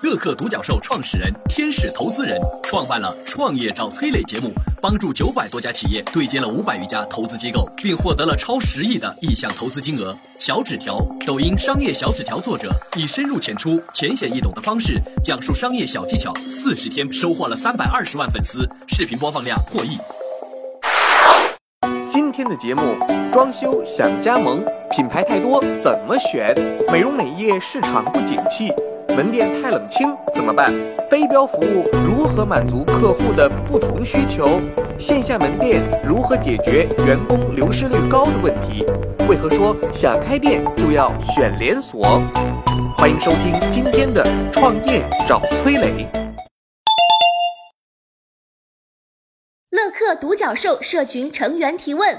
乐客独角兽创始人、天使投资人，创办了《创业找崔磊》节目，帮助九百多家企业对接了五百余家投资机构，并获得了超十亿的意向投资金额。小纸条，抖音商业小纸条作者，以深入浅出、浅显易懂的方式讲述商业小技巧，四十天收获了三百二十万粉丝，视频播放量破亿。今天的节目，装修想加盟，品牌太多怎么选？美容美业市场不景气。门店太冷清怎么办？非标服务如何满足客户的不同需求？线下门店如何解决员工流失率高的问题？为何说想开店就要选连锁？欢迎收听今天的创业找崔磊。乐客独角兽社群成员提问：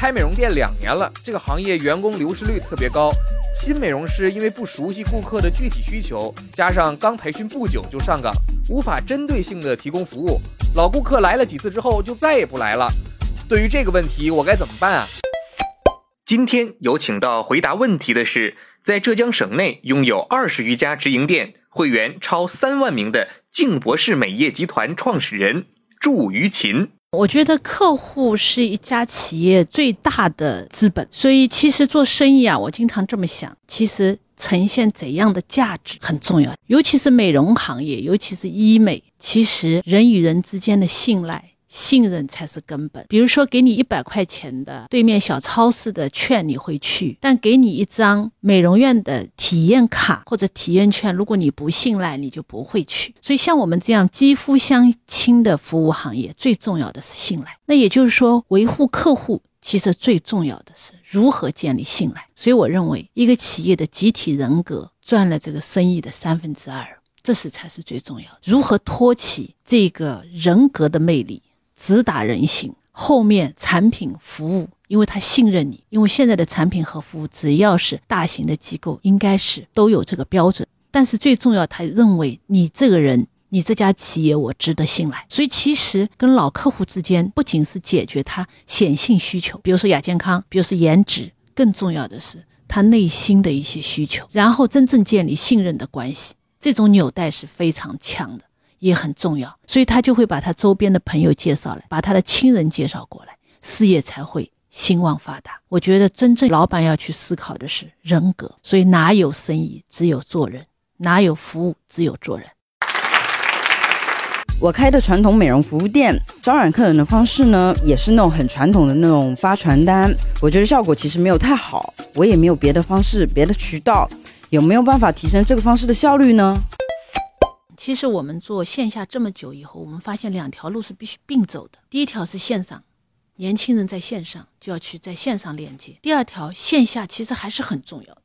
开美容店两年了，这个行业员工流失率特别高。新美容师因为不熟悉顾客的具体需求，加上刚培训不久就上岗，无法针对性的提供服务。老顾客来了几次之后就再也不来了。对于这个问题，我该怎么办啊？今天有请到回答问题的是，在浙江省内拥有二十余家直营店、会员超三万名的静博士美业集团创始人祝于琴。我觉得客户是一家企业最大的资本，所以其实做生意啊，我经常这么想，其实呈现怎样的价值很重要，尤其是美容行业，尤其是医美，其实人与人之间的信赖。信任才是根本。比如说，给你一百块钱的对面小超市的券，你会去；但给你一张美容院的体验卡或者体验券，如果你不信赖，你就不会去。所以，像我们这样肌肤相亲的服务行业，最重要的是信赖。那也就是说，维护客户，其实最重要的是如何建立信赖。所以，我认为一个企业的集体人格赚了这个生意的三分之二，这是才是最重要的。如何托起这个人格的魅力？直达人心，后面产品服务，因为他信任你，因为现在的产品和服务，只要是大型的机构，应该是都有这个标准。但是最重要，他认为你这个人，你这家企业，我值得信赖。所以其实跟老客户之间，不仅是解决他显性需求，比如说亚健康，比如说颜值，更重要的是他内心的一些需求，然后真正建立信任的关系，这种纽带是非常强的。也很重要，所以他就会把他周边的朋友介绍来，把他的亲人介绍过来，事业才会兴旺发达。我觉得真正老板要去思考的是人格，所以哪有生意，只有做人；哪有服务，只有做人。我开的传统美容服务店，招揽客人的方式呢，也是那种很传统的那种发传单，我觉得效果其实没有太好，我也没有别的方式、别的渠道，有没有办法提升这个方式的效率呢？其实我们做线下这么久以后，我们发现两条路是必须并走的。第一条是线上，年轻人在线上就要去在线上链接；第二条线下其实还是很重要的，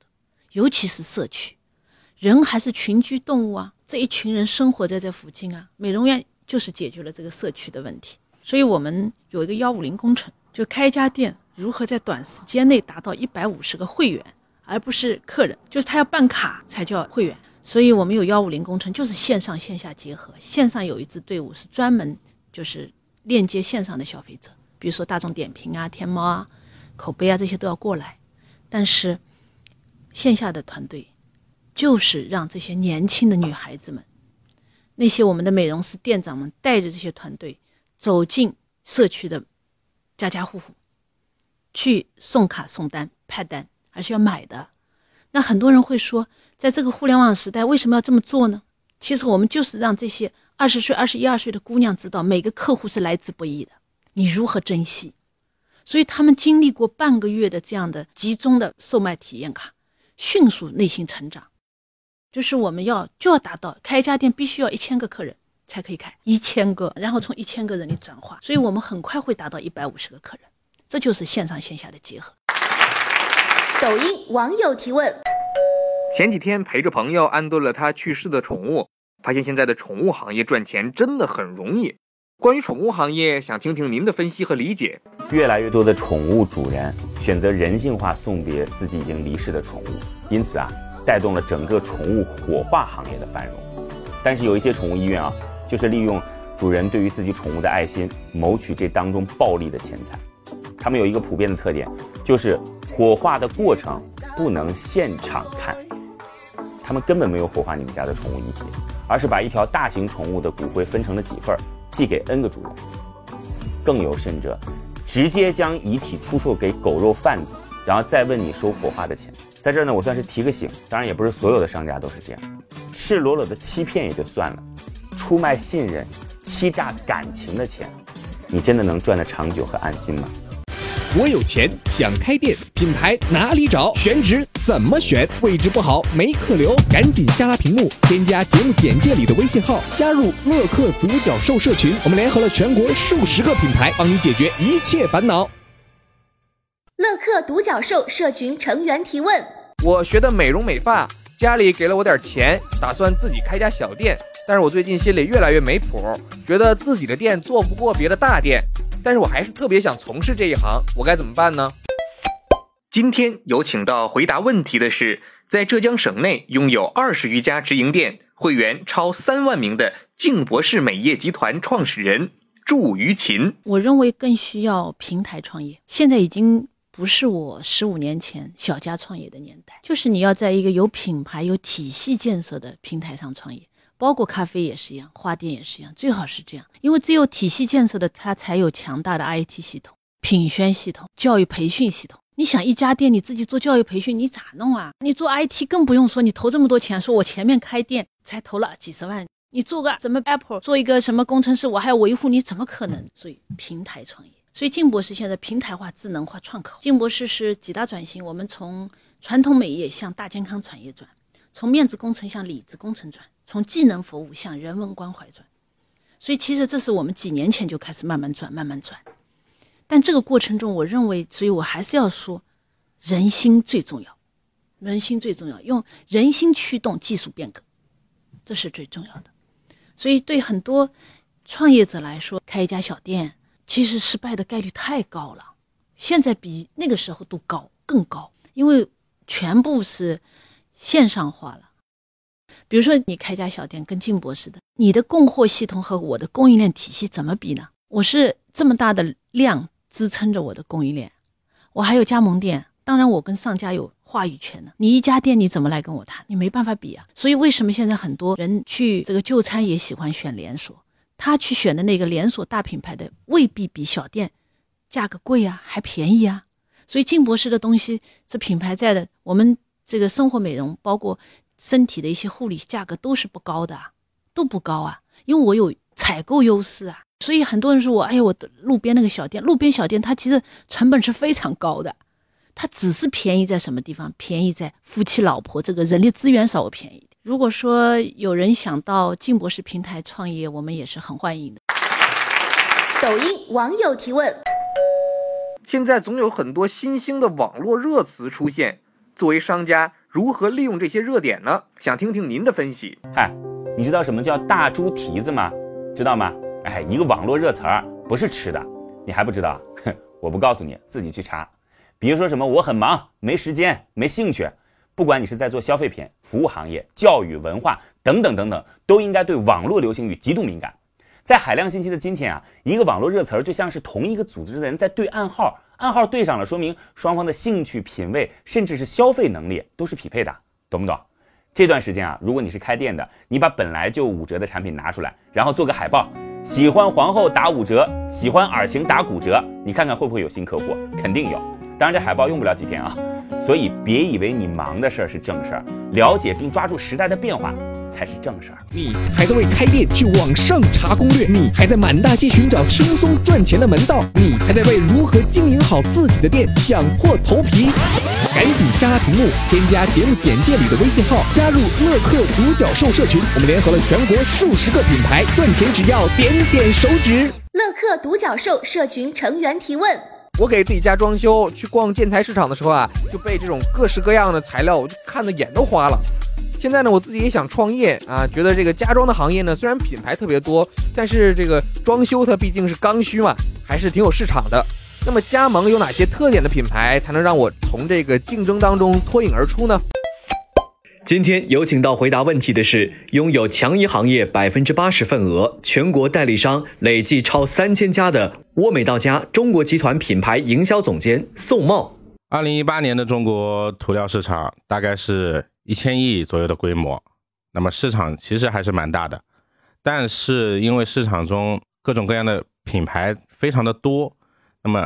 尤其是社区，人还是群居动物啊，这一群人生活在这附近啊，美容院就是解决了这个社区的问题。所以我们有一个幺五零工程，就开一家店如何在短时间内达到一百五十个会员，而不是客人，就是他要办卡才叫会员。所以我们有幺五零工程，就是线上线下结合。线上有一支队伍是专门就是链接线上的消费者，比如说大众点评啊、天猫啊、口碑啊这些都要过来。但是线下的团队就是让这些年轻的女孩子们，那些我们的美容师店长们带着这些团队走进社区的家家户户，去送卡送单派单，而是要买的。那很多人会说。在这个互联网时代，为什么要这么做呢？其实我们就是让这些二十岁、二十一二岁的姑娘知道，每个客户是来之不易的，你如何珍惜？所以他们经历过半个月的这样的集中的售卖体验卡，迅速内心成长。就是我们要就要达到开一家店必须要一千个客人才可以开一千个，然后从一千个人里转化，所以我们很快会达到一百五十个客人。这就是线上线下的结合。抖音网友提问。前几天陪着朋友安顿了他去世的宠物，发现现在的宠物行业赚钱真的很容易。关于宠物行业，想听听您的分析和理解。越来越多的宠物主人选择人性化送别自己已经离世的宠物，因此啊，带动了整个宠物火化行业的繁荣。但是有一些宠物医院啊，就是利用主人对于自己宠物的爱心，谋取这当中暴利的钱财。他们有一个普遍的特点，就是火化的过程不能现场看。他们根本没有火化你们家的宠物遗体，而是把一条大型宠物的骨灰分成了几份，寄给 N 个主人。更有甚者，直接将遗体出售给狗肉贩子，然后再问你收火化的钱。在这儿呢，我算是提个醒，当然也不是所有的商家都是这样，赤裸裸的欺骗也就算了，出卖信任、欺诈感情的钱，你真的能赚得长久和安心吗？我有钱想开店，品牌哪里找？选址怎么选？位置不好没客流，赶紧下拉屏幕，添加节目简介里的微信号，加入乐客独角兽社群。我们联合了全国数十个品牌，帮你解决一切烦恼。乐客独角兽社群成员提问：我学的美容美发，家里给了我点钱，打算自己开家小店，但是我最近心里越来越没谱，觉得自己的店做不过别的大店。但是我还是特别想从事这一行，我该怎么办呢？今天有请到回答问题的是，在浙江省内拥有二十余家直营店、会员超三万名的静博士美业集团创始人祝于琴。我认为更需要平台创业，现在已经不是我十五年前小家创业的年代，就是你要在一个有品牌、有体系建设的平台上创业。包括咖啡也是一样，花店也是一样，最好是这样，因为只有体系建设的，它才有强大的 IT 系统、品宣系统、教育培训系统。你想一家店你自己做教育培训，你咋弄啊？你做 IT 更不用说，你投这么多钱，说我前面开店才投了几十万，你做个什么 Apple，做一个什么工程师，我还要维护，你怎么可能？所以平台创业，所以静博士现在平台化、智能化、创口。静博士是几大转型，我们从传统美业向大健康产业转。从面子工程向里子工程转，从技能服务向人文关怀转，所以其实这是我们几年前就开始慢慢转、慢慢转。但这个过程中，我认为，所以我还是要说，人心最重要，人心最重要，用人心驱动技术变革，这是最重要的。所以对很多创业者来说，开一家小店，其实失败的概率太高了，现在比那个时候都高，更高，因为全部是。线上化了，比如说你开家小店跟静博似的，你的供货系统和我的供应链体系怎么比呢？我是这么大的量支撑着我的供应链，我还有加盟店，当然我跟上家有话语权呢。你一家店你怎么来跟我谈？你没办法比啊。所以为什么现在很多人去这个就餐也喜欢选连锁？他去选的那个连锁大品牌的未必比小店价格贵啊，还便宜啊。所以静博士的东西，这品牌在的，我们。这个生活美容，包括身体的一些护理，价格都是不高的，都不高啊，因为我有采购优势啊。所以很多人说我，哎呀，我的路边那个小店，路边小店它其实成本是非常高的，它只是便宜在什么地方？便宜在夫妻老婆这个人力资源稍微便宜点如果说有人想到静博士平台创业，我们也是很欢迎的。抖音网友提问：现在总有很多新兴的网络热词出现。作为商家，如何利用这些热点呢？想听听您的分析。嗨，你知道什么叫大猪蹄子吗？知道吗？哎，一个网络热词儿，不是吃的，你还不知道？哼，我不告诉你，自己去查。比如说什么，我很忙，没时间，没兴趣。不管你是在做消费品、服务行业、教育、文化等等等等，都应该对网络流行语极度敏感。在海量信息的今天啊，一个网络热词儿就像是同一个组织的人在对暗号。暗号对上了，说明双方的兴趣、品味，甚至是消费能力都是匹配的，懂不懂？这段时间啊，如果你是开店的，你把本来就五折的产品拿出来，然后做个海报，喜欢皇后打五折，喜欢耳晴打骨折，你看看会不会有新客户？肯定有。当然，这海报用不了几天啊。所以别以为你忙的事儿是正事儿，了解并抓住时代的变化才是正事儿。你还在为开店去网上查攻略？你还在满大街寻找轻松赚钱的门道？你还在为如何经营好自己的店想破头皮？赶紧下拉屏幕，添加节目简介里的微信号，加入乐客独角兽社群。我们联合了全国数十个品牌，赚钱只要点点手指。乐客独角兽社群成员提问。我给自己家装修，去逛建材市场的时候啊，就被这种各式各样的材料，我就看的眼都花了。现在呢，我自己也想创业啊，觉得这个家装的行业呢，虽然品牌特别多，但是这个装修它毕竟是刚需嘛，还是挺有市场的。那么加盟有哪些特点的品牌，才能让我从这个竞争当中脱颖而出呢？今天有请到回答问题的是拥有强衣行业百分之八十份额、全国代理商累计超三千家的沃美到家中国集团品牌营销总监宋茂。二零一八年的中国涂料市场大概是一千亿左右的规模，那么市场其实还是蛮大的，但是因为市场中各种各样的品牌非常的多，那么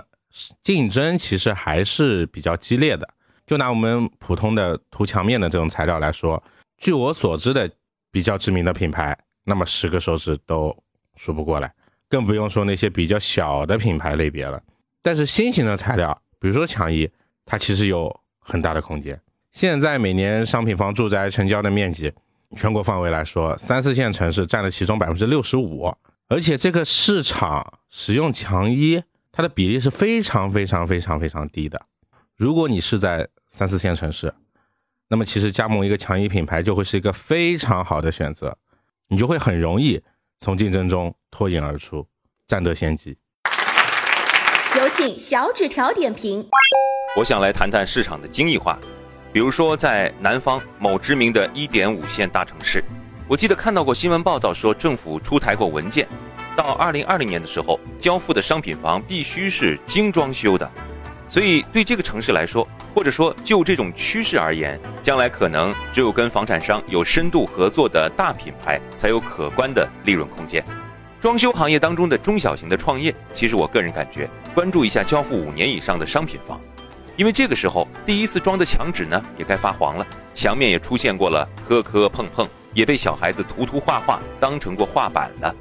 竞争其实还是比较激烈的。就拿我们普通的涂墙面的这种材料来说，据我所知的比较知名的品牌，那么十个手指都数不过来，更不用说那些比较小的品牌类别了。但是新型的材料，比如说墙衣，它其实有很大的空间。现在每年商品房住宅成交的面积，全国范围来说，三四线城市占了其中百分之六十五，而且这个市场使用强一，它的比例是非常非常非常非常低的。如果你是在三四线城市，那么其实加盟一个强一品牌就会是一个非常好的选择，你就会很容易从竞争中脱颖而出，占得先机。有请小纸条点评。我想来谈谈市场的精益化，比如说在南方某知名的一点五线大城市，我记得看到过新闻报道说，政府出台过文件，到二零二零年的时候，交付的商品房必须是精装修的。所以，对这个城市来说，或者说就这种趋势而言，将来可能只有跟房产商有深度合作的大品牌才有可观的利润空间。装修行业当中的中小型的创业，其实我个人感觉，关注一下交付五年以上的商品房，因为这个时候第一次装的墙纸呢也该发黄了，墙面也出现过了磕磕碰碰，也被小孩子涂涂画画当成过画板了。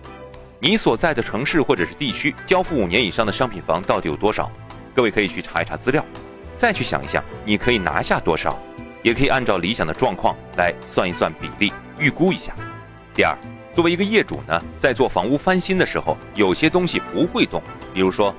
你所在的城市或者是地区交付五年以上的商品房到底有多少？各位可以去查一查资料，再去想一想，你可以拿下多少，也可以按照理想的状况来算一算比例，预估一下。第二，作为一个业主呢，在做房屋翻新的时候，有些东西不会动，比如说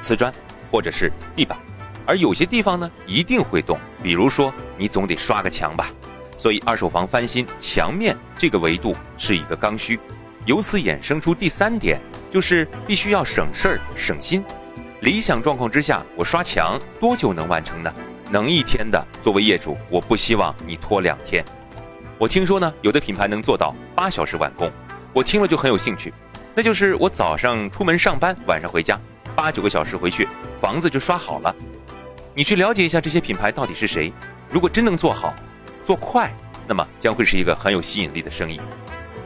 瓷砖或者是地板，而有些地方呢一定会动，比如说你总得刷个墙吧。所以二手房翻新墙面这个维度是一个刚需，由此衍生出第三点，就是必须要省事儿省心。理想状况之下，我刷墙多久能完成呢？能一天的，作为业主，我不希望你拖两天。我听说呢，有的品牌能做到八小时完工，我听了就很有兴趣。那就是我早上出门上班，晚上回家，八九个小时回去，房子就刷好了。你去了解一下这些品牌到底是谁？如果真能做好，做快，那么将会是一个很有吸引力的生意。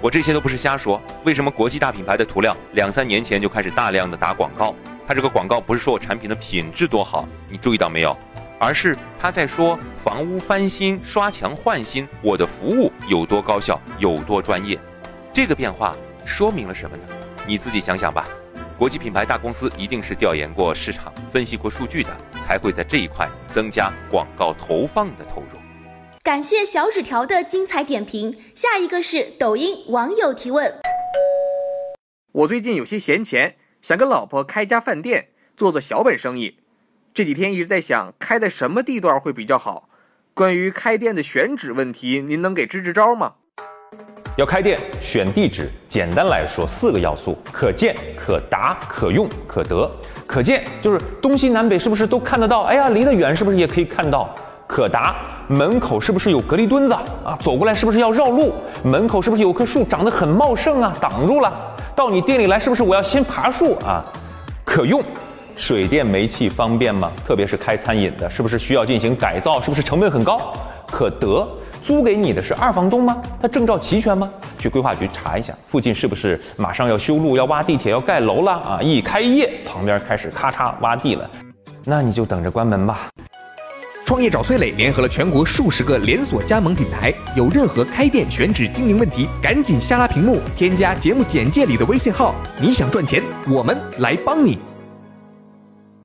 我这些都不是瞎说。为什么国际大品牌的涂料两三年前就开始大量的打广告？它这个广告不是说我产品的品质多好，你注意到没有？而是他在说房屋翻新、刷墙换新，我的服务有多高效、有多专业。这个变化说明了什么呢？你自己想想吧。国际品牌大公司一定是调研过市场、分析过数据的，才会在这一块增加广告投放的投入。感谢小纸条的精彩点评。下一个是抖音网友提问：我最近有些闲钱。想跟老婆开家饭店，做做小本生意。这几天一直在想，开在什么地段会比较好？关于开店的选址问题，您能给支支招吗？要开店选地址，简单来说四个要素：可见、可达、可用、可得。可见就是东西南北是不是都看得到？哎呀，离得远是不是也可以看到？可达，门口是不是有隔离墩子啊？走过来是不是要绕路？门口是不是有棵树长得很茂盛啊？挡住了。到你店里来，是不是我要先爬树啊？可用，水电煤气方便吗？特别是开餐饮的，是不是需要进行改造？是不是成本很高？可得，租给你的是二房东吗？他证照齐全吗？去规划局查一下，附近是不是马上要修路、要挖地铁、要盖楼了啊？一开业，旁边开始咔嚓挖地了，那你就等着关门吧。创业找崔磊联合了全国数十个连锁加盟品牌，有任何开店选址经营问题，赶紧下拉屏幕，添加节目简介里的微信号。你想赚钱，我们来帮你。